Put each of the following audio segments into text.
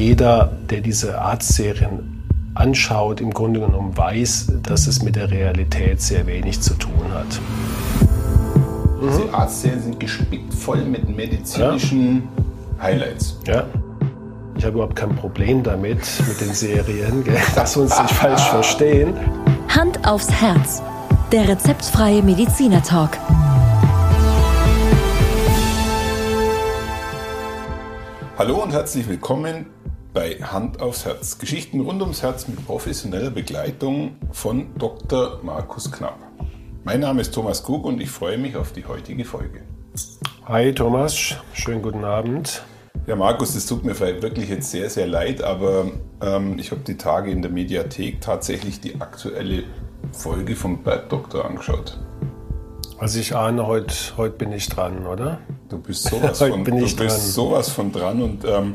jeder, der diese Arztserien anschaut, im Grunde genommen weiß, dass es mit der Realität sehr wenig zu tun hat. Diese Arztserien sind gespickt voll mit medizinischen ja. Highlights. Ja. Ich habe überhaupt kein Problem damit, mit den Serien, gell? dass wir uns nicht falsch verstehen. Hand aufs Herz. Der rezeptfreie Mediziner Talk. Hallo und herzlich willkommen bei Hand aufs Herz. Geschichten rund ums Herz mit professioneller Begleitung von Dr. Markus Knapp. Mein Name ist Thomas Krug und ich freue mich auf die heutige Folge. Hi Thomas, schönen guten Abend. Ja, Markus, das tut mir wirklich jetzt sehr, sehr leid, aber ähm, ich habe die Tage in der Mediathek tatsächlich die aktuelle Folge vom Bergdoktor angeschaut. Also ich ahne, heute, heute bin ich dran, oder? Du bist sowas, von, du bist dran. sowas von dran und ähm,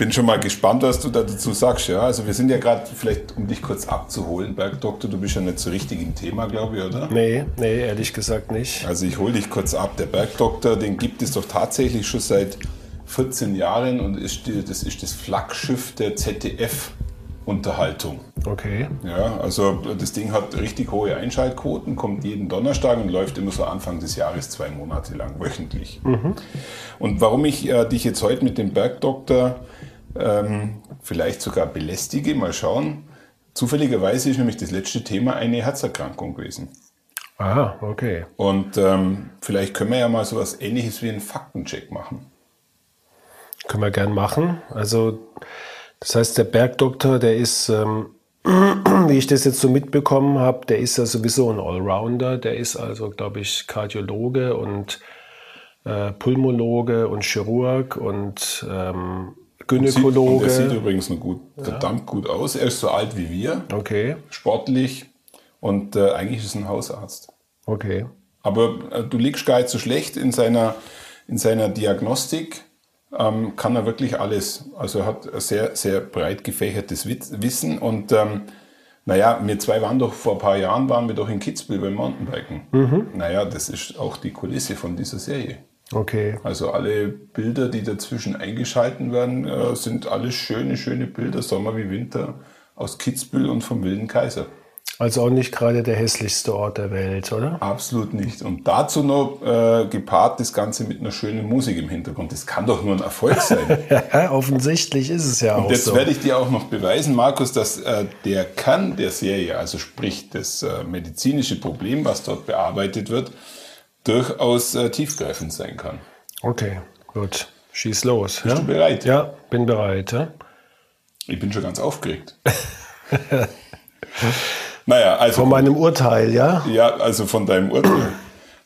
bin schon mal gespannt, was du da dazu sagst. Ja? Also wir sind ja gerade, vielleicht um dich kurz abzuholen, Bergdoktor, du bist ja nicht so richtig im Thema, glaube ich, oder? Nee, nee, ehrlich gesagt nicht. Also ich hole dich kurz ab. Der Bergdoktor, den gibt es doch tatsächlich schon seit 14 Jahren und ist die, das ist das Flaggschiff der ZDF. Unterhaltung. Okay. Ja, also das Ding hat richtig hohe Einschaltquoten, kommt jeden Donnerstag und läuft immer so Anfang des Jahres zwei Monate lang wöchentlich. Mhm. Und warum ich äh, dich jetzt heute mit dem Bergdoktor ähm, vielleicht sogar belästige, mal schauen. Zufälligerweise ist nämlich das letzte Thema eine Herzerkrankung gewesen. Aha, okay. Und ähm, vielleicht können wir ja mal so etwas ähnliches wie einen Faktencheck machen. Können wir gern machen. Also das heißt, der Bergdoktor, der ist, ähm, wie ich das jetzt so mitbekommen habe, der ist ja sowieso ein Allrounder. Der ist also, glaube ich, Kardiologe und äh, Pulmologe und Chirurg und ähm, Gynäkologe. Der sieht übrigens noch gut, verdammt gut aus. Er ist so alt wie wir. Okay. Sportlich und äh, eigentlich ist er ein Hausarzt. Okay. Aber äh, du liegst gar nicht so schlecht in seiner, in seiner Diagnostik ähm, kann er wirklich alles. Also er hat ein sehr, sehr breit gefächertes Wissen und ähm, naja, wir zwei waren doch vor ein paar Jahren, waren wir doch in Kitzbühel beim Mountainbiken. Mhm. Naja, das ist auch die Kulisse von dieser Serie. Okay. Also alle Bilder, die dazwischen eingeschalten werden, äh, sind alles schöne, schöne Bilder, Sommer wie Winter, aus Kitzbühel und vom Wilden Kaiser. Also auch nicht gerade der hässlichste Ort der Welt, oder? Absolut nicht. Und dazu noch äh, gepaart das Ganze mit einer schönen Musik im Hintergrund. Das kann doch nur ein Erfolg sein. ja, offensichtlich ist es ja Und auch jetzt so. werde ich dir auch noch beweisen, Markus, dass äh, der Kern der Serie, also sprich das äh, medizinische Problem, was dort bearbeitet wird, durchaus äh, tiefgreifend sein kann. Okay, gut. Schieß los. Bist ja? du bereit? Ja, bin bereit. Ja? Ich bin schon ganz aufgeregt. Naja, also. Von meinem Urteil, ja? Ja, also von deinem Urteil.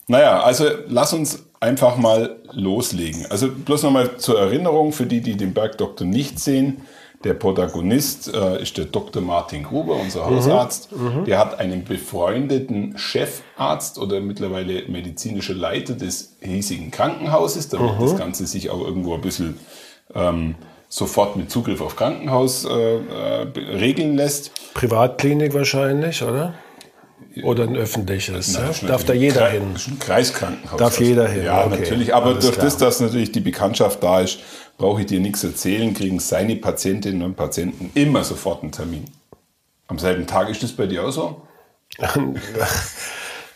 naja, also lass uns einfach mal loslegen. Also bloß nochmal zur Erinnerung für die, die den Bergdoktor nicht sehen. Der Protagonist äh, ist der Dr. Martin Gruber, unser mhm. Hausarzt. Mhm. Der hat einen befreundeten Chefarzt oder mittlerweile medizinischer Leiter des hiesigen Krankenhauses, damit mhm. das Ganze sich auch irgendwo ein bisschen ähm, sofort mit Zugriff auf Krankenhaus äh, äh, regeln lässt. Privatklinik wahrscheinlich, oder? Oder ein öffentliches. Nein, ja? Darf da jeder Kre hin? Ein Kreiskrankenhaus. Darf jeder hin? Ja, okay. natürlich. Aber Alles durch klar. das, dass natürlich die Bekanntschaft da ist, brauche ich dir nichts erzählen, kriegen seine Patientinnen und Patienten immer sofort einen Termin. Am selben Tag ist das bei dir auch so?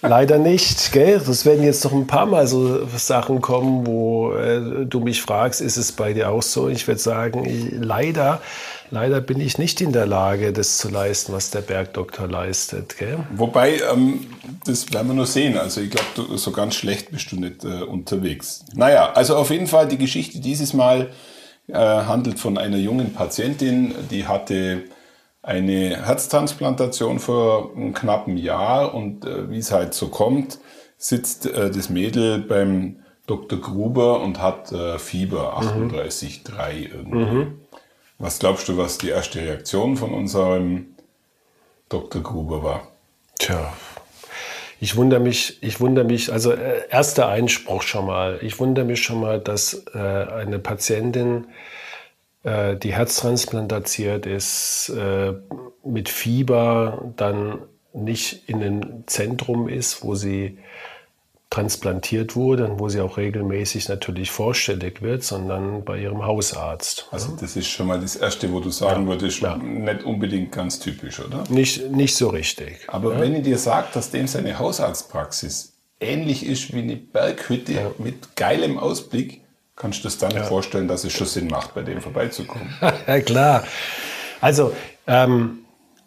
Leider nicht, gell? Das werden jetzt noch ein paar Mal so Sachen kommen, wo äh, du mich fragst, ist es bei dir auch so? Ich würde sagen, ich, leider, leider bin ich nicht in der Lage, das zu leisten, was der Bergdoktor leistet, gell? Wobei, ähm, das werden wir nur sehen. Also ich glaube, so ganz schlecht bist du nicht äh, unterwegs. Naja, also auf jeden Fall die Geschichte dieses Mal äh, handelt von einer jungen Patientin, die hatte eine Herztransplantation vor einem knappen Jahr und äh, wie es halt so kommt, sitzt äh, das Mädel beim Dr. Gruber und hat äh, Fieber 38,3 mhm. irgendwie. Mhm. Was glaubst du, was die erste Reaktion von unserem Dr. Gruber war? Tja, ich wundere mich, ich wundere mich, also äh, erster Einspruch schon mal. Ich wundere mich schon mal, dass äh, eine Patientin äh, die herztransplantiert ist, äh, mit Fieber dann nicht in einem Zentrum ist, wo sie transplantiert wurde und wo sie auch regelmäßig natürlich vorstellig wird, sondern bei ihrem Hausarzt. Also das ist schon mal das Erste, wo du sagen ja. würdest, ja. nicht unbedingt ganz typisch, oder? Nicht, nicht so richtig. Aber ja. wenn ich dir sage, dass dem seine Hausarztpraxis ähnlich ist wie eine Berghütte mit geilem Ausblick, kannst du dir dann ja. vorstellen, dass es schon Sinn macht, bei dem vorbeizukommen. ja, klar. Also, ähm,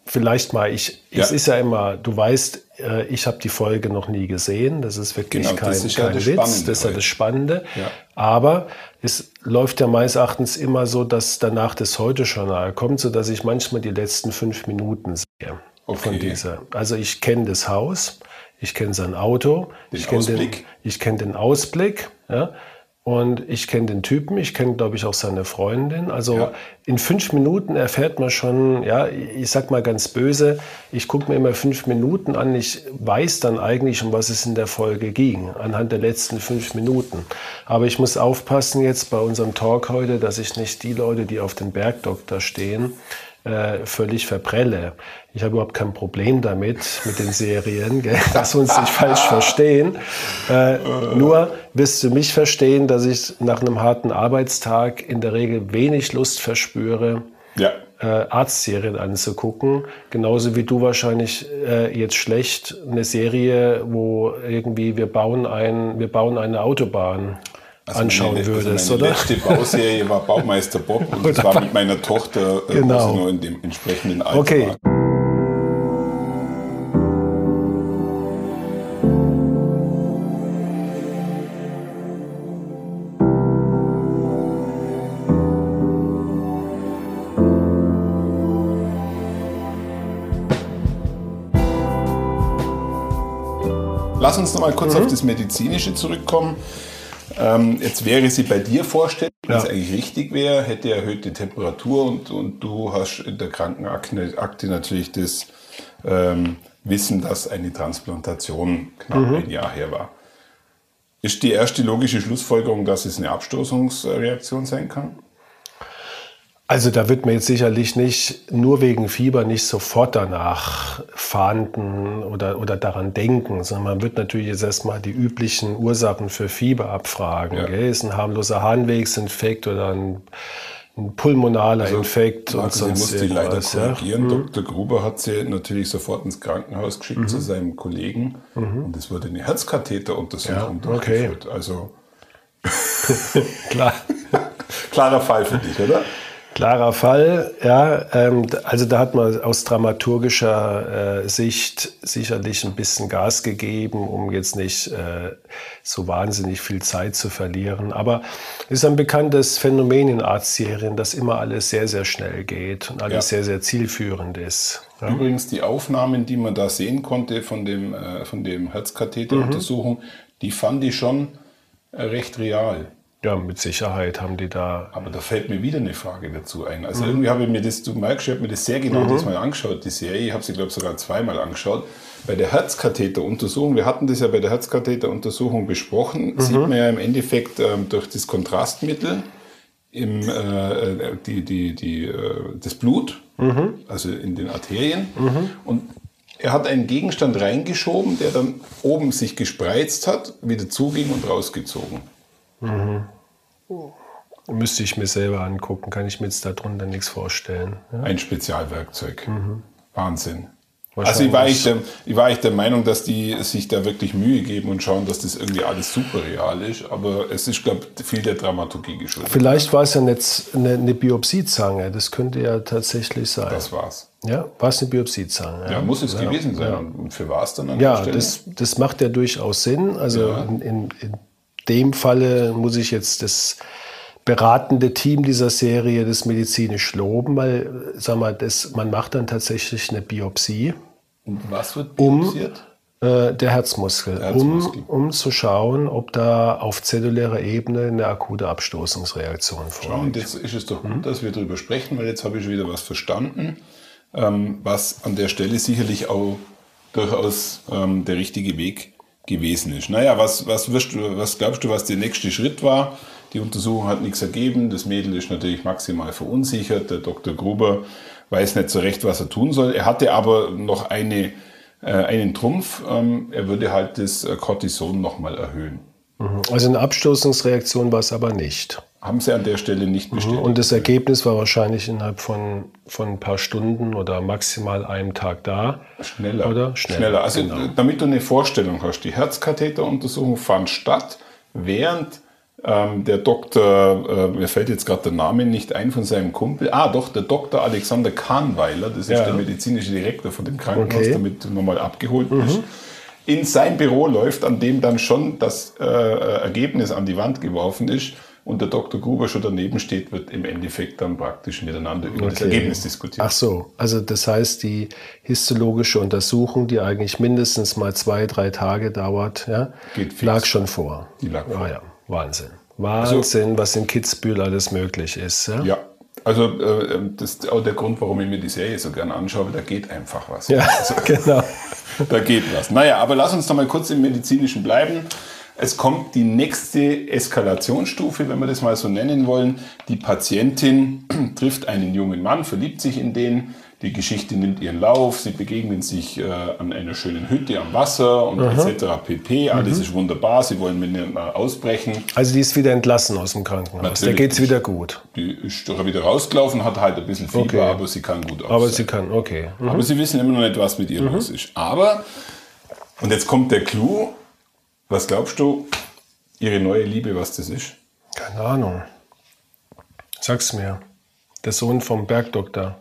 vielleicht mal, ich, ja. es ist ja immer, du weißt, äh, ich habe die Folge noch nie gesehen. Das ist wirklich genau, kein, ist kein ja Witz. Das ist ja das Spannende. Ja. Aber es läuft ja meines Erachtens immer so, dass danach das Heute-Journal kommt, sodass ich manchmal die letzten fünf Minuten sehe. Okay. Von dieser. Also ich kenne das Haus, ich kenne sein Auto, den ich kenne den, ich kenn den Ausblick. Ja? Und ich kenne den Typen, ich kenne, glaube ich, auch seine Freundin. Also ja. in fünf Minuten erfährt man schon, ja, ich sag mal ganz böse, ich gucke mir immer fünf Minuten an, ich weiß dann eigentlich, um was es in der Folge ging, anhand der letzten fünf Minuten. Aber ich muss aufpassen jetzt bei unserem Talk heute, dass ich nicht die Leute, die auf den Bergdoktor stehen, äh, völlig verprelle. Ich habe überhaupt kein Problem damit, mit den Serien, gell? wir uns nicht falsch verstehen. Äh, nur wirst du mich verstehen, dass ich nach einem harten Arbeitstag in der Regel wenig Lust verspüre, ja. äh, Arztserien anzugucken. Genauso wie du wahrscheinlich äh, jetzt schlecht eine Serie, wo irgendwie wir bauen, ein, wir bauen eine Autobahn also anschauen meine, würdest, also meine oder? letzte Bauserie war Baumeister Bob und das war mit meiner Tochter, äh, genau. also nur in dem entsprechenden Alter okay. war. Lass uns noch mal kurz mhm. auf das Medizinische zurückkommen. Ähm, jetzt wäre sie bei dir vorstellig, wenn es eigentlich richtig wäre, hätte erhöhte Temperatur und, und du hast in der Krankenakte Akte natürlich das ähm, Wissen, dass eine Transplantation knapp mhm. ein Jahr her war. Ist die erste logische Schlussfolgerung, dass es eine Abstoßungsreaktion sein kann? Also da wird man jetzt sicherlich nicht nur wegen Fieber nicht sofort danach fahnden oder, oder daran denken, sondern man wird natürlich jetzt erstmal die üblichen Ursachen für Fieber abfragen. Ja. Ist ein harmloser Harnwegsinfekt oder ein, ein pulmonaler also, Infekt und sonst muss die leider korrigieren. Ja? Mhm. Dr. Gruber hat sie natürlich sofort ins Krankenhaus geschickt mhm. zu seinem Kollegen mhm. und es wurde eine Herzkatheteruntersuchung ja, durchgeführt. Okay. Also Klar. klarer Fall für dich, oder? Klarer Fall, ja. Ähm, also da hat man aus dramaturgischer äh, Sicht sicherlich ein bisschen Gas gegeben, um jetzt nicht äh, so wahnsinnig viel Zeit zu verlieren. Aber es ist ein bekanntes Phänomen in Arztserien, dass immer alles sehr, sehr schnell geht und alles ja. sehr, sehr zielführend ist. Ja. Übrigens die Aufnahmen, die man da sehen konnte von dem, äh, von dem Herzkatheteruntersuchung, mhm. die fand ich schon äh, recht real. Ja, mit Sicherheit haben die da. Aber da fällt mir wieder eine Frage dazu ein. Also mhm. irgendwie habe ich mir das, du merkst, ich habe mir das sehr genau mhm. diesmal angeschaut, die Serie. Ich habe sie, glaube ich, sogar zweimal angeschaut. Bei der Herzkatheteruntersuchung, wir hatten das ja bei der Herzkatheteruntersuchung besprochen, mhm. sieht man ja im Endeffekt ähm, durch das Kontrastmittel im, äh, die, die, die, äh, das Blut, mhm. also in den Arterien. Mhm. Und er hat einen Gegenstand reingeschoben, der dann oben sich gespreizt hat, wieder zuging und rausgezogen. Mhm. Müsste ich mir selber angucken, kann ich mir jetzt darunter nichts vorstellen. Ja? Ein Spezialwerkzeug. Mhm. Wahnsinn. Also ich war, ich, der, ich war echt der Meinung, dass die sich da wirklich Mühe geben und schauen, dass das irgendwie alles super real ist. Aber es ist, glaube ich, viel der Dramaturgie geschuldet. Vielleicht war es ja jetzt eine, eine Biopsiezange. Das könnte ja tatsächlich sein. Das war's. Ja, war es eine Biopsiezange? Ja, ja muss es ja, gewesen sein. Ja. Und für was dann an Ja, das, das macht ja durchaus Sinn. Also in, in, in dem Falle muss ich jetzt das beratende Team dieser Serie das medizinisch loben, weil sag mal, das, man macht dann tatsächlich eine Biopsie. Und was wird biopsiert? Um, äh, der Herzmuskel, der Herzmuskel. Um, um zu schauen, ob da auf zellulärer Ebene eine akute Abstoßungsreaktion vorliegt. Schau, und jetzt ist es doch gut, dass wir darüber sprechen, weil jetzt habe ich wieder was verstanden, ähm, was an der Stelle sicherlich auch durchaus ähm, der richtige Weg gewesen ist. Naja, was, was, wirst was glaubst du, was der nächste Schritt war? Die Untersuchung hat nichts ergeben. Das Mädel ist natürlich maximal verunsichert. Der Dr. Gruber weiß nicht so recht, was er tun soll. Er hatte aber noch eine äh, einen Trumpf. Ähm, er würde halt das äh, Cortison nochmal erhöhen. Also eine Abstoßungsreaktion war es aber nicht. Haben sie an der Stelle nicht bestätigt. Und das Ergebnis war wahrscheinlich innerhalb von, von ein paar Stunden oder maximal einem Tag da. Schneller. Oder? Schneller. Also genau. damit du eine Vorstellung hast, die Herzkatheteruntersuchung fand statt, während ähm, der Doktor, äh, mir fällt jetzt gerade der Name nicht ein von seinem Kumpel, ah doch, der Dr. Alexander Kahnweiler, das ist Ja. der medizinische Direktor von dem Krankenhaus, Okay. Mhm. damit du nochmal abgeholt bist. In sein Büro läuft, an dem dann schon das äh, äh, Ergebnis an die Wand geworfen ist und der Dr. Gruber schon daneben steht, wird im Endeffekt dann praktisch miteinander über das Okay. Ergebnis diskutiert. Ach so, also das heißt, die histologische Untersuchung, die eigentlich mindestens mal zwei, drei Tage dauert, ja, lag schon vor. Die lag vor. Ah, ja, Wahnsinn. Wahnsinn, was in Kitzbühel alles möglich ist. Ja, Ja, also äh, das ist auch der Grund, warum ich mir die Serie so gerne anschaue, da geht einfach was. ja genau. Da geht was. Naja, aber lass uns doch mal kurz im Medizinischen bleiben. Es kommt die nächste Eskalationsstufe, wenn wir das mal so nennen wollen. Die Patientin trifft einen jungen Mann, verliebt sich in den. Die Geschichte nimmt ihren Lauf. Sie begegnen sich äh, an einer schönen Hütte am Wasser und etc. pp. Alles ist wunderbar. Sie wollen miteinander ausbrechen. Also die ist wieder entlassen aus dem Krankenhaus. Natürlich. Da geht es wieder gut. Die ist doch wieder rausgelaufen, hat halt ein bisschen Fieber, Okay. aber sie kann gut Aber aussehen. sie kann, okay. Mhm. Aber sie wissen immer noch nicht, was mit ihr los ist. Aber, und jetzt kommt der Clou, was glaubst du, ihre neue Liebe, was das ist? Keine Ahnung. Sag's mir. Der Sohn vom Bergdoktor.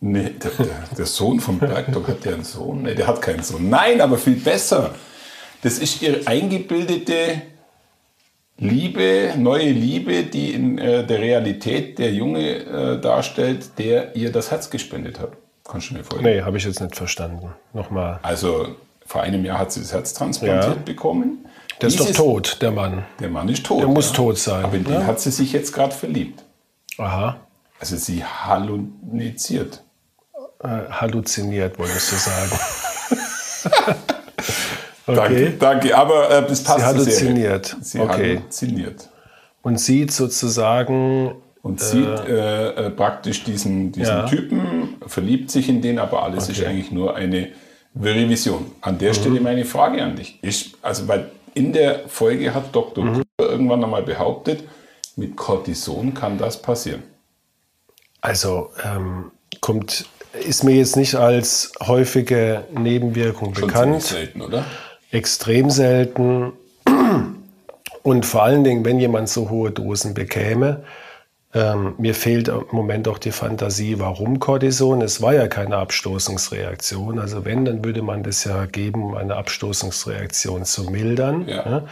Nee, der, der, der Sohn vom Bergdoktor hat ja einen Sohn. Nee, der hat keinen Sohn. Nein, aber viel besser. Das ist ihre eingebildete Liebe, neue Liebe, die in äh, der Realität der Junge äh, darstellt, der ihr das Herz gespendet hat. Kannst du mir vorstellen? Nee, habe ich jetzt nicht verstanden. Nochmal. Also vor einem Jahr hat sie das Herz transplantiert Ja. bekommen. Der ist doch Dieses- tot, der Mann. Der Mann ist tot. Der muss tot sein, Aber in den ne? hat sie sich jetzt gerade verliebt. Aha. Also sie halluziniert. Äh, halluziniert, wolltest du sagen. Danke, danke. Aber äh, das passt Sie halluziniert. Sie Okay. halluziniert. Und sieht sozusagen. Und sieht äh, äh, praktisch diesen, diesen Ja. Typen, verliebt sich in den, aber alles ist Okay. Mhm. eigentlich nur eine wirre Vision. An der Stelle meine Frage an dich. Ist, also, weil in der Folge hat Dr. Mhm. Gruber irgendwann einmal behauptet, mit Cortison kann das passieren. Also ähm, kommt, ist mir jetzt nicht als häufige Nebenwirkung Schon bekannt. selten, oder? Extrem selten. Und vor allen Dingen, wenn jemand so hohe Dosen bekäme, ähm, mir fehlt im Moment auch die Fantasie, warum Cortison. Es war ja keine Abstoßungsreaktion. Also wenn, dann würde man das ja geben, um eine Abstoßungsreaktion zu mildern. Ja. ne?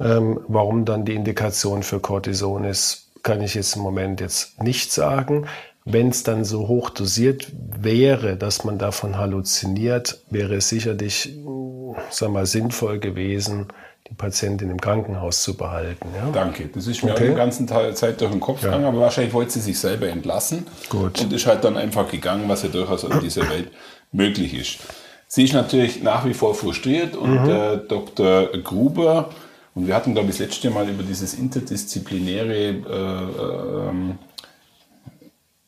Ähm, warum dann die Indikation für Cortison ist, kann ich jetzt im Moment jetzt nicht sagen. Wenn es dann so hoch dosiert wäre, dass man davon halluziniert, wäre es sicherlich, mh, sag mal, sinnvoll gewesen, die Patientin im Krankenhaus zu behalten. Ja? Danke. Das ist mir Okay. auch die ganze Teil- Zeit durch den Kopf gegangen, aber wahrscheinlich wollte sie sich selber entlassen. Gut. Und ist halt dann einfach gegangen, was ja durchaus in dieser Welt möglich ist. Sie ist natürlich nach wie vor frustriert und Mhm. äh, Dr. Gruber, und wir hatten, glaube ich, das letzte Mal über dieses interdisziplinäre äh, ähm,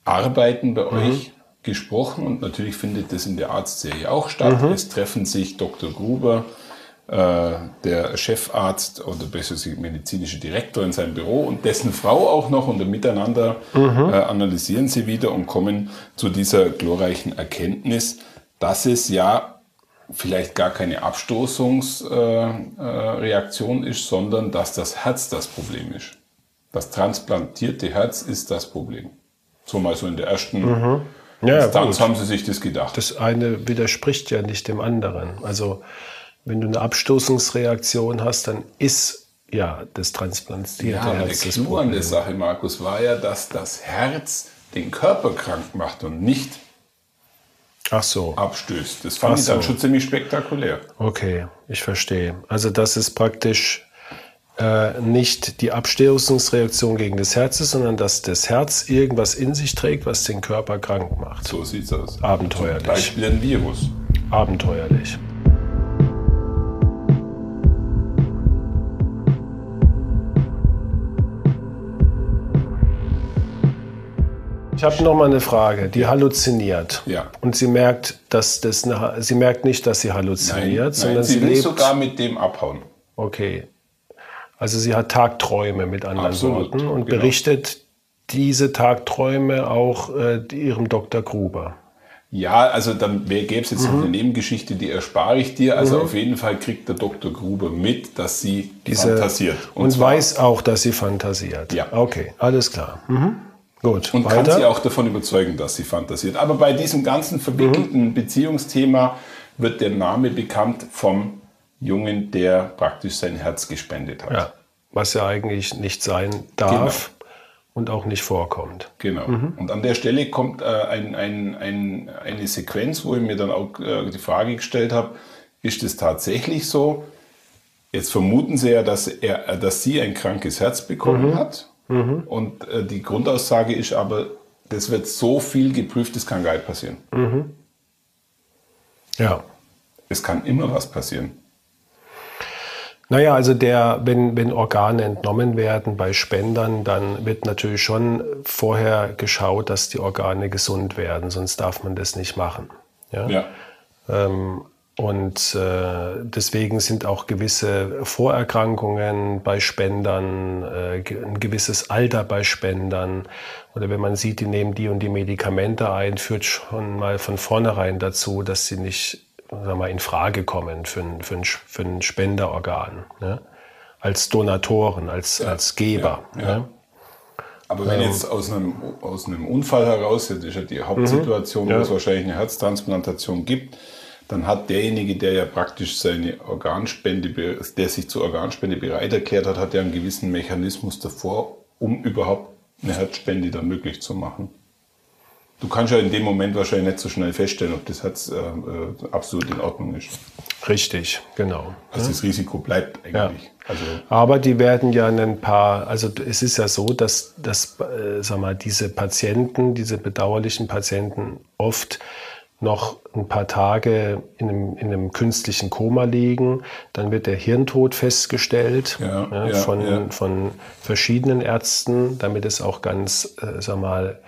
Arbeiten bei Mhm. euch gesprochen und natürlich findet das in der Arztserie auch statt. Mhm. Es treffen sich Dr. Gruber, der Chefarzt oder besser gesagt medizinische Direktor in seinem Büro und dessen Frau auch noch und miteinander äh, analysieren sie wieder und kommen zu dieser glorreichen Erkenntnis, dass es ja vielleicht gar keine Abstoßungsreaktion äh, Reaktion ist, sondern dass das Herz das Problem ist. Das transplantierte Herz ist das Problem. So mal so in der ersten Ja, Instanz gut. haben sie sich das gedacht. Das eine widerspricht ja nicht dem anderen. Also wenn du eine Abstoßungsreaktion hast, dann ist ja das transplantierte Ja, der Herz das Clou an der. Sache, Markus, war ja, dass das Herz den Körper krank macht und nicht Ach so, abstößt. Das fand Ach ich dann so. schon ziemlich spektakulär. okay, ich verstehe. Also das ist praktisch äh, nicht die Abstoßungsreaktion gegen das Herz ist, sondern dass das Herz irgendwas in sich trägt, was den Körper krank macht. So sieht's aus. Abenteuerlich. Zum Beispiel ein Virus. Abenteuerlich. Ich habe noch mal eine Frage. Die halluziniert. Ja. Und sie merkt, dass das eine, sie merkt nicht, dass sie halluziniert, Nein, sondern nein, sie sie, will lebt. sogar mit dem abhauen. Okay. Also sie hat Tagträume mit anderen Absolut, Worten und genau. berichtet diese Tagträume auch äh, ihrem Dr. Gruber. Ja, also dann gäbe es jetzt Mhm. noch eine Nebengeschichte, die erspare ich dir. Also auf jeden Fall kriegt der Dr. Gruber mit, dass sie Diese, fantasiert. Und, zwar- weiß auch, dass sie fantasiert. Ja. Okay, alles klar. Mhm. Gut, Und kann weiter. sie auch davon überzeugen, dass sie fantasiert. Aber bei diesem ganzen verwickelten Mhm. Beziehungsthema wird der Name bekannt vom Jungen, der praktisch sein Herz gespendet hat. ja, was ja eigentlich nicht sein darf und auch nicht vorkommt. Genau. Und an der Stelle kommt äh, ein, ein, ein, eine Sequenz, wo ich mir dann auch äh, die Frage gestellt habe, ist es tatsächlich so? Jetzt vermuten Sie ja, dass, er, dass sie ein krankes Herz bekommen hat. Und äh, die Grundaussage ist aber, das wird so viel geprüft, das kann gar nicht passieren. Ja. Es kann immer was passieren. Naja, also der, wenn, wenn Organe entnommen werden bei Spendern, dann wird natürlich schon vorher geschaut, dass die Organe gesund werden, sonst darf man das nicht machen. Ja? Ja. Ähm, und äh, deswegen sind auch gewisse Vorerkrankungen bei Spendern, äh, ein gewisses Alter bei Spendern oder wenn man sieht, die nehmen die und die Medikamente ein, führt schon mal von vornherein dazu, dass sie nicht sagen mal, in Frage kommen für ein, für ein, für ein Spenderorgan. Ne? Als Donatoren, als, als Geber. ja, ja. Ne? Aber wenn jetzt aus einem, aus einem Unfall heraus, das ist ja die Hauptsituation, Ja. wo es wahrscheinlich eine Herztransplantation gibt, dann hat derjenige, der ja praktisch seine Organspende, der sich zur Organspende bereit erklärt hat, hat ja einen gewissen Mechanismus davor, um überhaupt eine Herzspende dann möglich zu machen. Du kannst ja in dem Moment wahrscheinlich nicht so schnell feststellen, ob das Herz äh, äh, absolut in Ordnung ist. Richtig, genau. Also das Risiko bleibt eigentlich. Also Aber die werden ja ein paar, also es ist ja so, dass, dass äh, sag mal, diese Patienten, diese bedauerlichen Patienten oft noch ein paar Tage in einem, in einem künstlichen Koma liegen. Dann wird der Hirntod festgestellt Ja, ja, von, ja. von verschiedenen Ärzten, damit es auch ganz, äh, sag mal,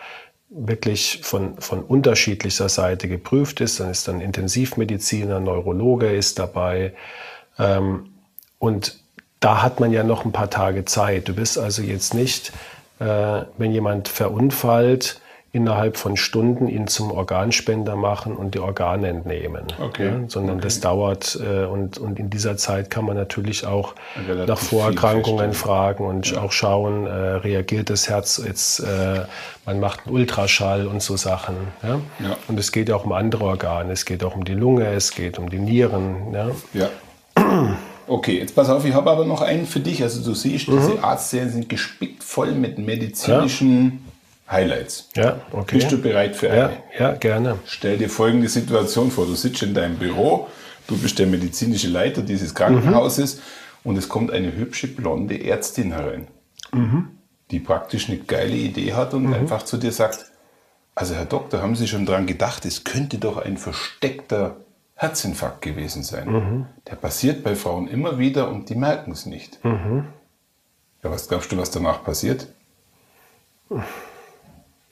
wirklich von, von unterschiedlicher Seite geprüft ist. Dann ist dann Intensivmediziner, Neurologe ist dabei. Ähm, und da hat man ja noch ein paar Tage Zeit. Du bist also jetzt nicht, äh, wenn jemand verunfallt, innerhalb von Stunden ihn zum Organspender machen und die Organe entnehmen. Okay, Ja, sondern das dauert äh, und, und in dieser Zeit kann man natürlich auch Relativ nach Vorerkrankungen fragen und auch schauen, äh, reagiert das Herz jetzt, äh, man macht einen Ultraschall und so Sachen. Ja? Ja. Und es geht auch um andere Organe, es geht auch um die Lunge, es geht um die Nieren. Ja? Ja. Okay, jetzt pass auf, ich habe aber noch einen für dich. Also du siehst, Mhm. diese Arztserien sind gespickt voll mit medizinischen Highlights. Ja, okay. Bist du bereit für Ja, eine? ja, gerne. Stell dir folgende Situation vor. Du sitzt in deinem Büro, du bist der medizinische Leiter dieses Krankenhauses und es kommt eine hübsche blonde Ärztin herein, die praktisch eine geile Idee hat und einfach zu dir sagt, also Herr Doktor, haben Sie schon dran gedacht, es könnte doch ein versteckter Herzinfarkt gewesen sein. Der passiert bei Frauen immer wieder und die merken es nicht. Ja, was glaubst du, was danach passiert?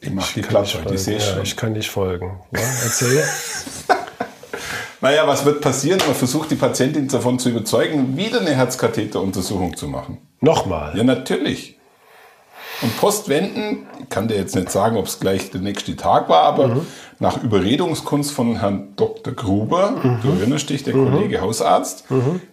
Ich mach die heute, ich sehe ja, schon. ich kann nicht folgen. Ja, erzähl. Naja, was wird passieren? Man versucht die Patientin davon zu überzeugen, wieder eine Herzkatheteruntersuchung zu machen. Nochmal. Ja, natürlich. Und postwenden, ich kann dir jetzt nicht sagen, ob es gleich der nächste Tag war, aber nach Überredungskunst von Herrn Dr. Gruber, du erinnerst dich, der Kollege Hausarzt,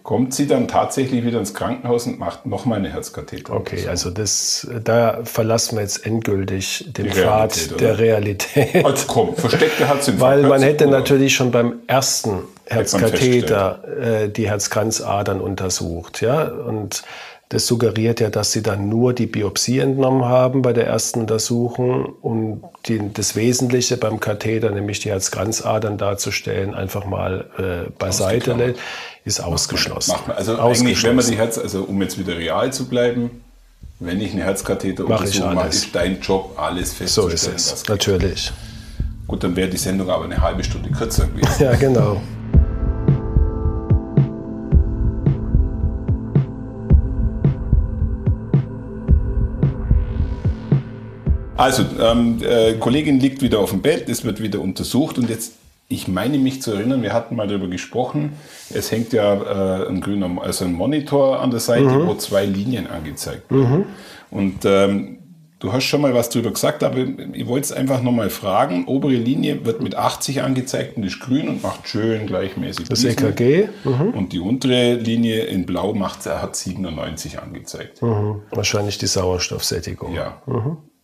kommt sie dann tatsächlich wieder ins Krankenhaus und macht nochmal eine Herzkatheter. Okay, also das, da verlassen wir jetzt endgültig den Die Pfad Realität, der? Realität. Also komm, versteckter Herzinfarkt. Weil man hätte natürlich schon beim ersten Herzkatheter äh, die Herzkranzadern untersucht, ja. Und das suggeriert ja, dass sie dann nur die Biopsie entnommen haben bei der ersten Untersuchung, um die, das Wesentliche beim Katheter, nämlich die Herzkranzadern darzustellen, einfach mal äh, beiseite lässt, ist ausgeschlossen. Macht man. Also eigentlich, wenn man Ausgeschlossen. die Herz, also um jetzt wieder real zu bleiben, wenn ich eine Herzkatheteruntersuchung mache, alles. ist dein Job, alles so festzustellen. ist es, natürlich. Gut, dann wäre die Sendung aber eine halbe Stunde kürzer gewesen. Ja, genau. Also, ähm, äh, Kollegin liegt wieder auf dem Bett, es wird wieder untersucht und jetzt, ich meine mich zu erinnern, wir hatten mal darüber gesprochen, es hängt ja äh, ein grüner, also ein Monitor an der Seite, Mhm. wo zwei Linien angezeigt werden. Und ähm, du hast schon mal was drüber gesagt, aber ich wollte es einfach nochmal fragen. Obere Linie wird mit 80 angezeigt und ist grün und macht schön gleichmäßig. Das Diesen. EKG, Und die untere Linie in Blau macht, hat 97 angezeigt. mhm. wahrscheinlich die Sauerstoffsättigung. Ja.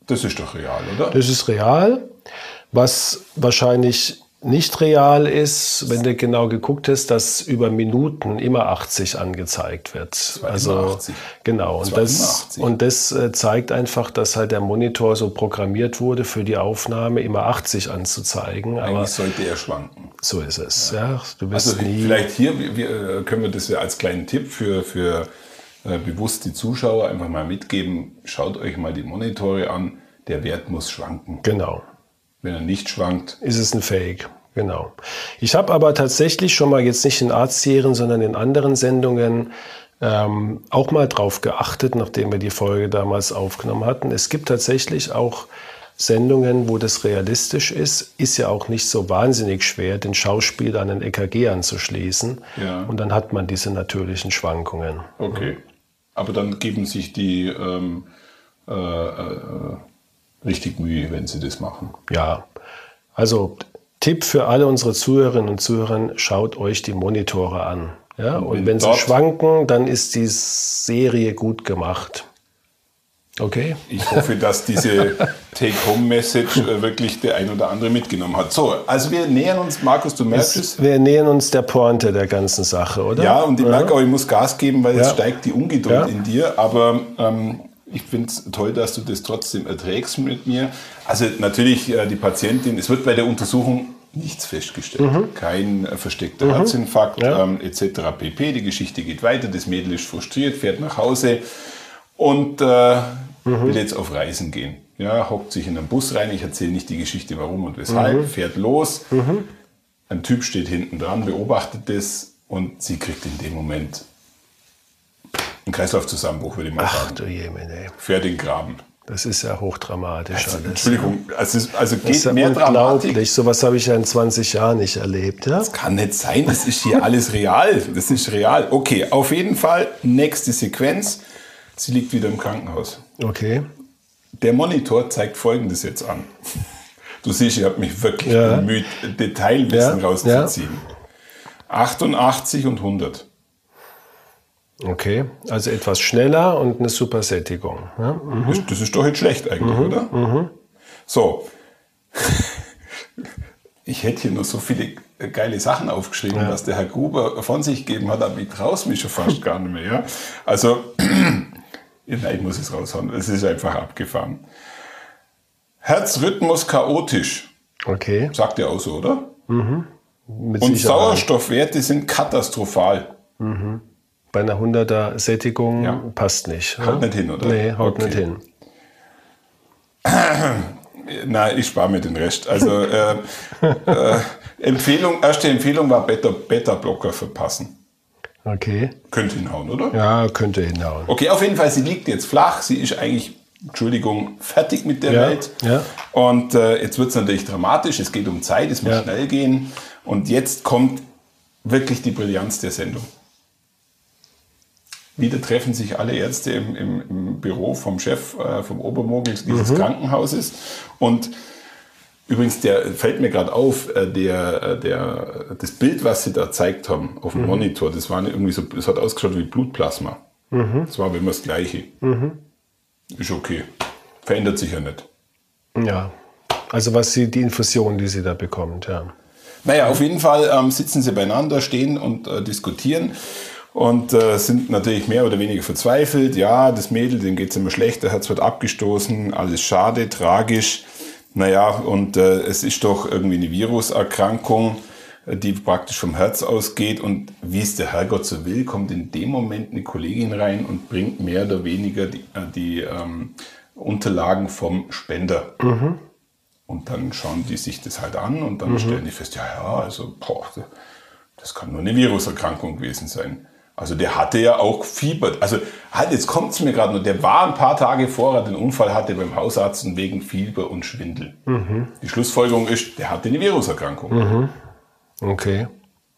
Das ist doch real, oder? Das ist real. Was wahrscheinlich nicht real ist, wenn du genau geguckt hast, dass über Minuten immer 80 angezeigt wird. also immer 80. genau. Und das, immer 80. und das äh, zeigt einfach, dass halt der Monitor so programmiert wurde, für die Aufnahme immer 80 anzuzeigen. Aber Eigentlich sollte er schwanken. so ist es. Ja. du wirst Also nie. vielleicht hier wir, wir, äh, können wir das ja als kleinen Tipp für, für äh, bewusst die Zuschauer einfach mal mitgeben. Schaut euch mal die Monitore an. Der Wert muss schwanken. Genau. Wenn er nicht schwankt, ist es ein Fake. Genau. Ich habe aber tatsächlich schon mal jetzt nicht in Arztserien, sondern in anderen Sendungen ähm, auch mal drauf geachtet, nachdem wir die Folge damals aufgenommen hatten. Es gibt tatsächlich auch Sendungen, wo das realistisch ist. Ist ja auch nicht so wahnsinnig schwer, den Schauspieler an ein EKG anzuschließen. Ja. Und dann hat man diese natürlichen Schwankungen. okay. Aber dann geben sich die ähm, äh, äh, richtig Mühe, wenn sie das machen. Ja, also Tipp für alle unsere Zuhörerinnen und Zuhörer, schaut euch die Monitore an. Ja, und wenn wenn sie schwanken, dann ist die Serie gut gemacht. Okay? Ich hoffe, dass diese Take-Home-Message äh, wirklich der ein oder andere mitgenommen hat. So, also wir nähern uns, Markus, du merkst es. Wir nähern uns der Pointe der ganzen Sache, oder? Ja, und ich merke auch, ich muss Gas geben, weil Ja. es steigt die Ungeduld Ja. in dir. Aber ähm, ich finde es toll, dass du das trotzdem erträgst mit mir. Also natürlich äh, die Patientin, es wird bei der Untersuchung nichts festgestellt. Kein äh, versteckter Herzinfarkt Mhm. Ja. ähm, etc. pp. Die Geschichte geht weiter, das Mädel ist frustriert, fährt nach Hause und äh, Mhm. will jetzt auf Reisen gehen. Ja, hockt sich in einen Bus rein, ich erzähle nicht die Geschichte warum und weshalb, Mhm. fährt los. Ein Typ steht hinten dran, beobachtet das und sie kriegt in dem Moment einen Kreislaufzusammenbruch, würde ich mal Ach sagen. du Jemine, Fährt den Graben. das ist ja hochdramatisch Also, alles. Entschuldigung, also, also Das geht ist ja mehr Dramatik. unglaublich. Sowas habe ich ja in 20 Jahren nicht erlebt. Ja? Kann nicht sein, das ist hier alles real. Das ist real. Okay, auf jeden Fall, nächste Sequenz. Sie liegt wieder im Krankenhaus. Okay. Der Monitor zeigt Folgendes jetzt an. Du siehst, ich habe mich wirklich Ja. bemüht, Detailwissen Ja, rauszuziehen. 88 und 100. Okay. Also etwas schneller und eine Supersättigung. Ja? Das, das ist doch jetzt schlecht eigentlich, oder? So. Ich hätte hier noch so viele geile Sachen aufgeschrieben, was der Herr Gruber von sich gegeben hat, aber ich traue es mich schon fast gar nicht mehr. Ja? Also, nein, ich muss es raushauen. Es ist einfach abgefahren. Herzrhythmus chaotisch, Okay. sagt er auch so, oder? Mit Und Sicherheit. Sauerstoffwerte sind kathastrophal. Bei einer 100er Sättigung Ja. passt nicht. Haut ja? nicht hin, oder? Nee, haut Okay. nicht hin. Nein, ich spare mir den Rest. Also äh, äh, Empfehlung, erste Empfehlung war Beta- Beta-Blocker verpassen. Okay. Könnte hinhauen, oder? Ja, könnte hinhauen. Okay, auf jeden Fall, sie liegt jetzt flach. Sie ist eigentlich, Entschuldigung, fertig mit der Ja, Welt. ja. Und äh, jetzt wird es natürlich dramatisch. Es geht um Zeit, es muss Ja. schnell gehen. Und jetzt kommt wirklich die Brillanz der Sendung. Wieder treffen sich alle Ärzte im, im, im Büro vom Chef, äh, vom Obermogel dieses Mhm. Krankenhauses. Und übrigens, der fällt mir gerade auf, äh, der, äh, der, das Bild, was sie da gezeigt haben auf dem Mhm. Monitor, das war irgendwie so, das hat ausgeschaut wie Blutplasma. Mhm. Das war aber immer das Gleiche. Ist okay. Verändert sich ja nicht. Ja. Also was sie, die Infusion, die sie da bekommt, ja. Naja, auf jeden Fall ähm, sitzen sie beieinander, stehen und äh, diskutieren und äh, sind natürlich mehr oder weniger verzweifelt. Ja, das Mädel, dem geht's immer schlecht, der Herz wird abgestoßen, alles schade, tragisch. Naja, und äh, es ist doch irgendwie eine Viruserkrankung, die praktisch vom Herz ausgeht. Und wie es der Herrgott so will, kommt in dem Moment eine Kollegin rein und bringt mehr oder weniger die, äh, die ähm, Unterlagen vom Spender. Und dann schauen die sich das halt an und dann stellen die fest, ja, ja, also boah, das kann nur eine Viruserkrankung gewesen sein. Also der hatte ja auch Fieber. Also halt, jetzt kommt es mir gerade nur, der war ein paar Tage vor er den Unfall hatte beim Hausarzt wegen Fieber und Schwindel. Mhm. Die Schlussfolgerung ist, der hatte eine Viruserkrankung. Mhm. Okay.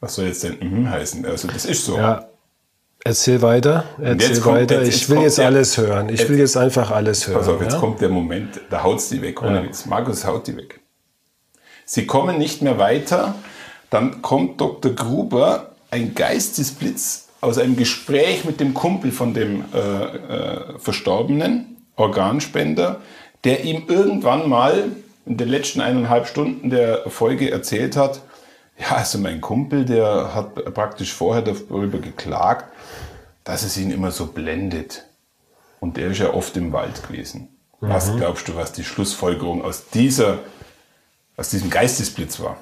Was soll jetzt denn mhm heißen? Also das ist so. Ja. Erzähl weiter, erzähl jetzt kommt- weiter. jetzt- ich jetzt will kommt jetzt der- alles hören. Ich jetzt- will jetzt einfach alles hören. Pass auf, jetzt ja? kommt der Moment, da haut's die weg, ohne Ja. Witz. Markus haut die weg. Sie kommen nicht mehr weiter, dann kommt Dr. Gruber, ein Geistesblitz aus einem Gespräch mit dem Kumpel von dem äh, äh, verstorbenen Organspender, der ihm irgendwann mal in den letzten eineinhalb Stunden der Folge erzählt hat, ja, also mein Kumpel, der hat praktisch vorher darüber geklagt, dass es ihn immer so blendet. Und der ist ja oft im Wald gewesen. Was glaubst du, was die Schlussfolgerung aus dieser, aus diesem Geistesblitz war?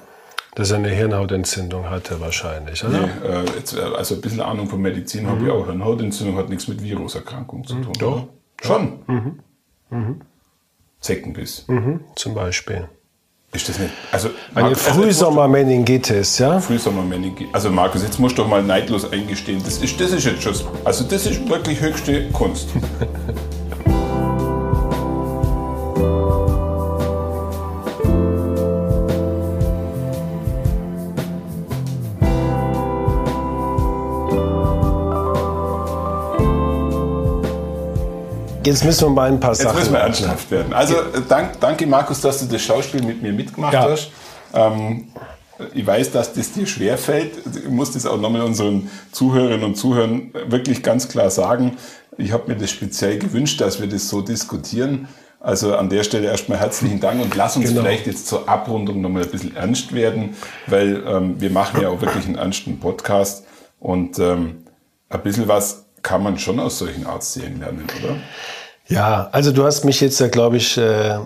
Dass er eine Hirnhautentzündung hatte wahrscheinlich, oder? Nee, äh, jetzt, äh, also ein bisschen Ahnung von Medizin habe ich auch. Hirnhautentzündung hat nichts mit Viruserkrankung zu tun. doch. oder? Schon. Zeckenbiss. Mhm, zum Beispiel. Ist das nicht? Also, Eine Markus, also Frühsommermeningitis, ja? Frühsommermeningitis. Also Markus, jetzt musst du doch mal neidlos eingestehen. Das ist, das ist jetzt schon, also das ist wirklich höchste Kunst. Jetzt müssen wir mal ein paar Jetzt Sachen. müssen wir ernsthaft werden. Also dank, danke Markus, dass du das Schauspiel mit mir mitgemacht Ja. hast. Ähm, ich weiß, dass das dir schwerfällt. Ich muss das auch nochmal unseren Zuhörerinnen und Zuhörern wirklich ganz klar sagen. Ich habe mir das speziell gewünscht, dass wir das so diskutieren. Also an der Stelle erstmal herzlichen Dank und lass uns Genau. vielleicht jetzt zur Abrundung nochmal ein bisschen ernst werden, weil ähm, wir machen ja auch wirklich einen ernsten Podcast und ähm, ein bisschen was kann man schon aus solchen Arztserien lernen, oder? Ja, also du hast mich jetzt ja, glaube ich, äh,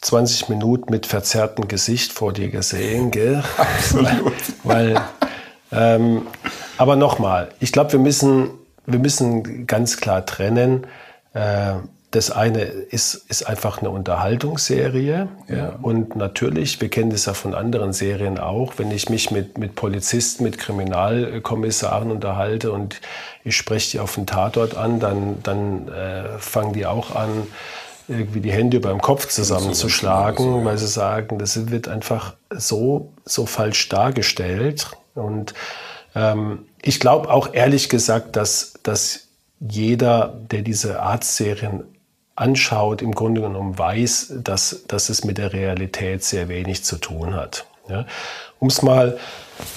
20 Minuten mit verzerrtem Gesicht vor dir gesehen, gell? Absolut. Weil, ähm, aber nochmal, ich glaube, wir müssen, wir müssen ganz klar trennen. Äh, das eine ist, ist einfach eine Unterhaltungsserie. Ja. Und natürlich, wir kennen das ja von anderen Serien auch, wenn ich mich mit, mit Polizisten, mit Kriminalkommissaren unterhalte und ich spreche die auf den Tatort an, dann, dann äh, fangen die auch an, irgendwie die Hände über dem Kopf zusammenzuschlagen, weil sie sagen, das wird einfach so, so falsch dargestellt. Und ähm, ich glaube auch ehrlich gesagt, dass, dass jeder, der diese Arztserien anschaut, im Grunde genommen weiß, dass, dass es mit der Realität sehr wenig zu tun hat. Ja? Um es mal,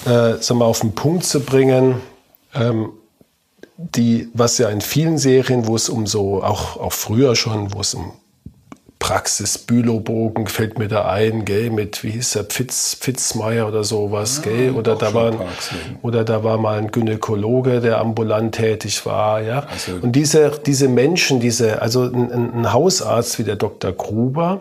äh, sagen wir, auf den Punkt zu bringen, ähm, die, was ja in vielen Serien, wo es um so, auch, auch früher schon, wo es um Praxis, Bülowbogen fällt mir da ein, gell, mit, wie hieß der, Pfitz, Pfitzmeier oder sowas, gell, oder da, war, oder da war mal ein Gynäkologe, der ambulant tätig war, ja. Also- Und diese, diese Menschen, diese, also ein ein Hausarzt wie der Dr. Gruber,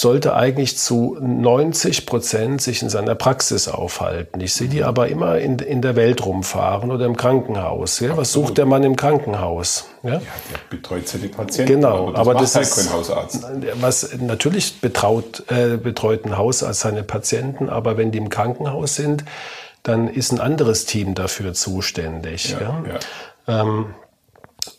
sollte eigentlich zu 90 Prozent sich in seiner Praxis aufhalten. Ich sehe die aber immer in, in der Welt rumfahren oder im Krankenhaus. Ja? Was sucht der Mann im Krankenhaus? Ja? Ja, der betreut seine Patienten. Genau, aber das, macht halt ist kein Hausarzt. was natürlich betraut, äh, betreut ein Hausarzt seine Patienten, aber wenn die im Krankenhaus sind, dann ist ein anderes Team dafür zuständig. Ja, ja. Ähm,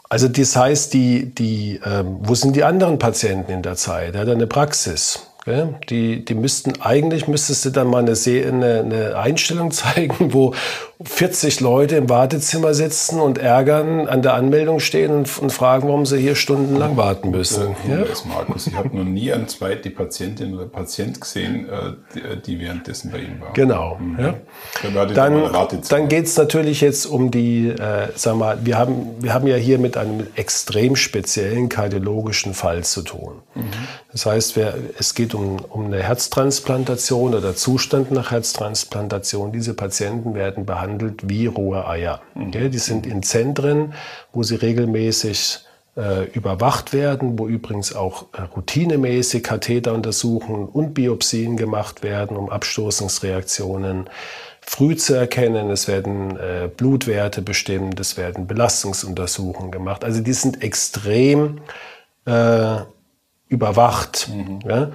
also das heißt, die, die, ähm, wo sind die anderen Patienten in der Zeit? Er hat eine Praxis. Gell? Die, die müssten, eigentlich müsstest du dann mal eine, eine, eine Einstellung zeigen, wo 40 Leute im Wartezimmer sitzen und ärgern, an der Anmeldung stehen und, und fragen, warum sie hier stundenlang warten müssen. Ja? Hinweis, Markus, ich habe noch nie eine zweite Patientin oder Patient gesehen, äh, die, die währenddessen bei Ihnen war. Genau. Ja. Dann Dann, dann geht es natürlich jetzt um die, äh, sag mal, wir haben, wir haben ja hier mit einem extrem speziellen kardiologischen Fall zu tun. Das heißt, wir, es geht um, um eine Herztransplantation oder Zustand nach Herztransplantation. Diese Patienten werden behandelt wie rohe Eier. Okay? Die sind in Zentren, wo sie regelmäßig äh, überwacht werden, wo übrigens auch äh, routinemäßig Katheteruntersuchungen und Biopsien gemacht werden, um Abstoßungsreaktionen früh zu erkennen. Es werden äh, Blutwerte bestimmt, es werden Belastungsuntersuchungen gemacht. Also die sind extrem äh, überwacht. Ja?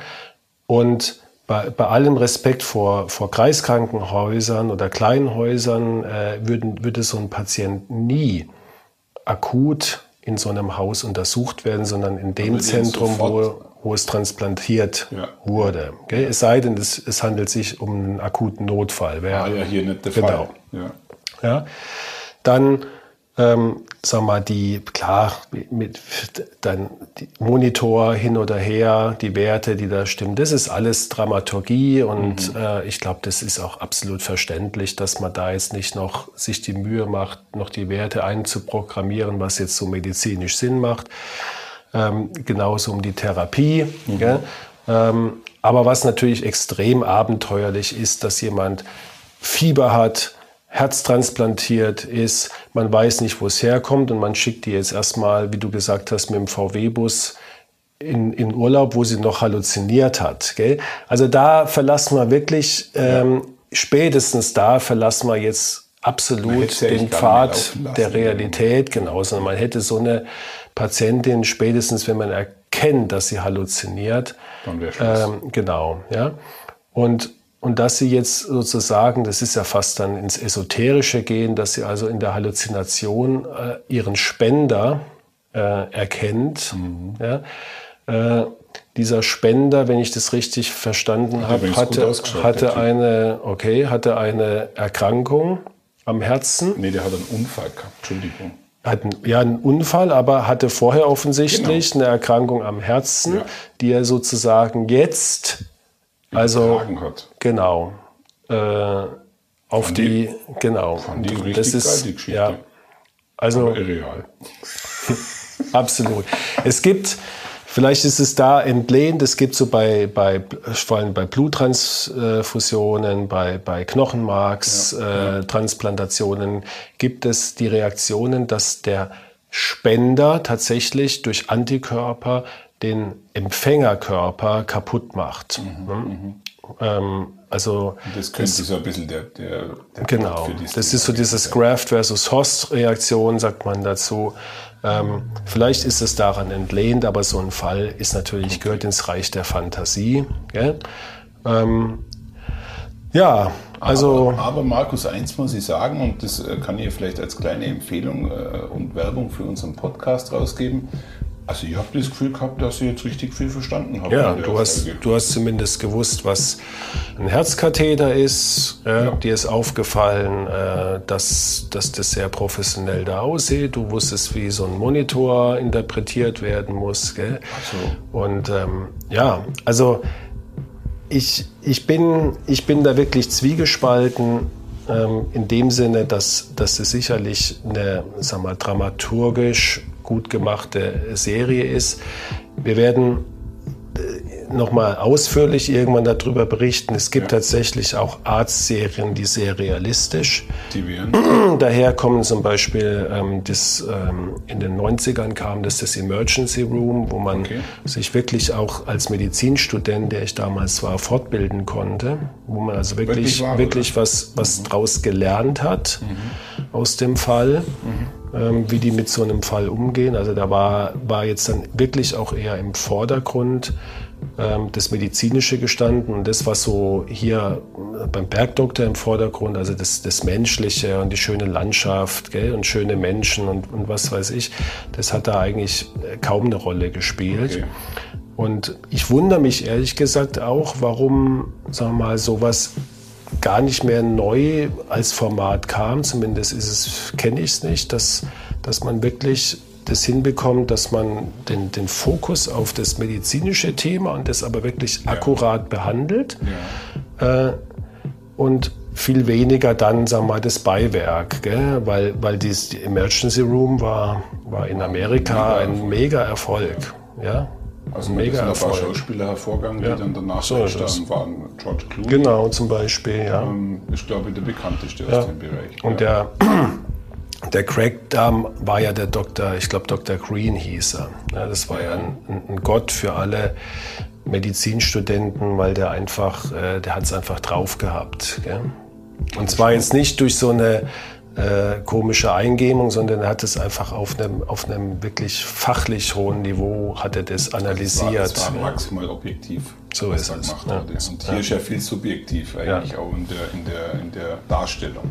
Und bei, bei allem Respekt vor, vor Kreiskrankenhäusern oder Kleinhäusern äh, würden, würde so ein Patient nie akut in so einem Haus untersucht werden, sondern in dem Zentrum, wo, wo es transplantiert ja. wurde. Okay? Es sei denn, es, es, handelt sich um einen akuten Notfall. Wäre ah, ja hier nicht der genau. Fall. Ja. ja. Dann ähm, sag mal, die, klar, mit dann Monitor hin oder her, die Werte, die da stimmen, das ist alles Dramaturgie und mhm. äh, ich glaube, das ist auch absolut verständlich, dass man da jetzt nicht noch sich die Mühe macht, noch die Werte einzuprogrammieren, was jetzt so medizinisch Sinn macht. Ähm, genauso um die Therapie. Mhm. Ähm, aber was natürlich extrem abenteuerlich ist, dass jemand Fieber hat, herztransplantiert ist, man weiß nicht, wo es herkommt und man schickt die jetzt erstmal, wie du gesagt hast, mit dem VW-Bus in, in Urlaub, wo sie noch halluziniert hat. Gell? Also da verlassen wir wirklich, ähm, spätestens da verlassen wir jetzt absolut den Pfad der Realität. Genau, sondern man hätte so eine Patientin spätestens, wenn man erkennt, dass sie halluziniert. Dann wäre ähm, Genau, ja. Und und dass sie jetzt sozusagen, das ist ja fast dann ins Esoterische gehen, dass sie also in der Halluzination äh, ihren Spender äh, erkennt. Mhm. Ja? Äh, dieser Spender, wenn ich das richtig verstanden habe, hatte, hatte eine, okay, hatte eine Erkrankung am Herzen. Nee, der hat einen Unfall gehabt, Entschuldigung. Hat einen, ja, einen Unfall, aber hatte vorher offensichtlich genau. eine Erkrankung am Herzen, ja. die er sozusagen jetzt also hat. genau äh, auf die, die, genau. Fand die richtig das ist geil, die Geschichte. Ja, also Aber irreal. absolut. Es gibt Vielleicht ist es da entlehnt. Es gibt so bei, bei vor allem bei Bluttransfusionen, bei, bei Knochenmarkstransplantationen, ja, ja. äh, gibt es die Reaktionen, dass der Spender tatsächlich durch Antikörper den Empfängerkörper kaputt macht. Mhm, ne? mhm. ähm, also das könnte das, so ein bisschen der, der, der genau. das ist so dieses Graft versus Host Reaktion, sagt man dazu. Ähm, vielleicht ist es daran entlehnt, aber so ein Fall ist natürlich gehört ins Reich der Fantasie. Ähm, ja, also. Aber, aber, Markus, eins muss ich sagen, und das äh, kann ich vielleicht als kleine Empfehlung äh, und Werbung für unseren Podcast rausgeben. Also ich habe das Gefühl gehabt, dass ich jetzt richtig viel verstanden habe. Ja, du hast, du hast zumindest gewusst, was ein Herzkatheter ist. Äh, ja. Dir ist aufgefallen, äh, dass, dass das sehr professionell da aussieht. Du wusstest, wie so ein Monitor interpretiert werden muss. Gell? Ach so. Und ähm, ja, also ich, ich, bin, ich bin da wirklich zwiegespalten ähm, in dem Sinne, dass, dass es sicherlich eine sag mal, dramaturgisch gut gemachte Serie ist. Wir werden nochmal ausführlich irgendwann darüber berichten. Es gibt ja. tatsächlich auch Arztserien, die sehr realistisch daherkommen. Zum Beispiel ähm, das, ähm, in den 90ern kam das das Emergency Room, wo man okay. sich wirklich auch als Medizinstudent, der ich damals war, fortbilden konnte, wo man also wirklich, wirklich, war, wirklich was, was mhm. draus gelernt hat mhm. aus dem Fall. Mhm ähm, wie die mit so einem Fall umgehen. Also da war, war jetzt dann wirklich auch eher im Vordergrund das Medizinische gestanden und das, was so hier beim Bergdoktor im Vordergrund, also das, das Menschliche und die schöne Landschaft gell, und schöne Menschen und, und was weiß ich, das hat da eigentlich kaum eine Rolle gespielt. Okay. Und ich wundere mich ehrlich gesagt auch, warum, sagen wir mal, sowas gar nicht mehr neu als Format kam. Zumindest ist es, kenne ich es nicht, dass, dass man wirklich das hinbekommt, dass man den, den Fokus auf das medizinische Thema und das aber wirklich ja. akkurat behandelt ja. äh, und viel weniger dann, sagen wir mal, das Beiwerk, gell? weil, weil dieses, die Emergency Room war, war in Amerika ein mega Erfolg. Ja? Also ein mega Erfolg. Schauspieler hervorgegangen, die dann danach so gestanden waren. George Clooney. Genau, zum Beispiel, ja. Ähm, ist, glaube ich, der bekannteste aus dem Bereich. Und der der Craig Darm war ja der Doktor, ich glaube Dr. Green hieß er. Ja, das war ja ein, ein, Gott für alle Medizinstudenten, weil der einfach, äh, der hat es einfach drauf gehabt. Gell? Und zwar jetzt nicht durch so eine äh, komische Eingebung, sondern er hat es einfach auf einem, auf einem wirklich fachlich hohen Niveau hat er das analysiert. Das war, das war maximal objektiv. So was ist da gemacht Ja. wurde. Und hier ist ja viel subjektiv eigentlich Ja. auch in der, in, der, in der Darstellung.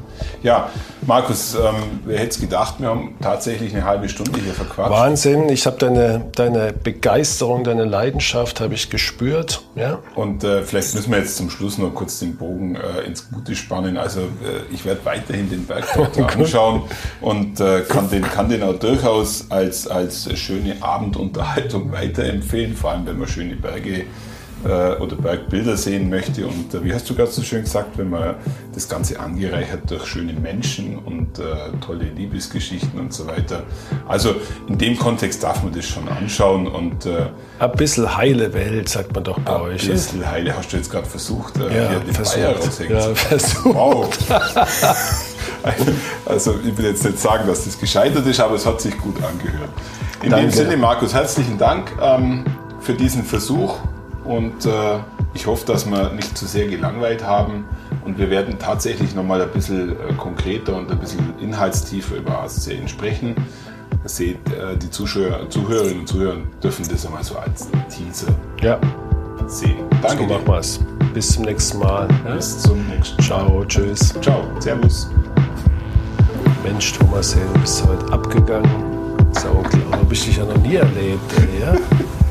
Ja, Markus, ähm, wer hätte es gedacht, wir haben tatsächlich eine halbe Stunde hier verquatscht. Wahnsinn, ich habe deine, deine Begeisterung, deine Leidenschaft habe ich gespürt. Ja? Und äh, vielleicht müssen wir jetzt zum Schluss noch kurz den Bogen äh, ins Gute spannen. Also äh, ich werde weiterhin den Bergdoktor anschauen und äh, kann, den, kann den auch durchaus als, als schöne Abendunterhaltung weiterempfehlen, vor allem wenn man schöne Berge äh, oder Bergbilder sehen möchte. Und äh, wie hast du gerade so schön gesagt, wenn man das Ganze angereichert durch schöne Menschen und äh, tolle Liebesgeschichten und so weiter. Also in dem Kontext darf man das schon anschauen und äh, Ein bisschen heile Welt, sagt man doch bei euch. ein bisschen heile hast du jetzt gerade versucht, äh, Ja, hier den versucht. Bayer raushängen Ja, versucht. Wow. Also ich will jetzt nicht sagen, dass das gescheitert ist, aber es hat sich gut angehört. In Danke. dem Sinne, Markus, herzlichen Dank ähm, für diesen Versuch und äh, ich hoffe, dass wir nicht zu sehr gelangweilt haben und wir werden tatsächlich nochmal ein bisschen äh, konkreter und ein bisschen inhaltstiefer über Auszählen sprechen. Seht, äh, die Zuschauer, Zuhörerinnen und Zuhörer dürfen das einmal so als Teaser Ja, sehen. so Danke dir. machen wir's. Bis zum nächsten Mal. Ja? Bis zum nächsten Mal. Ciao, tschüss. Ciao, Servus. Mensch, Thomas, hey, du bist heute abgegangen. Sau klar, habe ich dich ja noch nie erlebt. Ey, ja?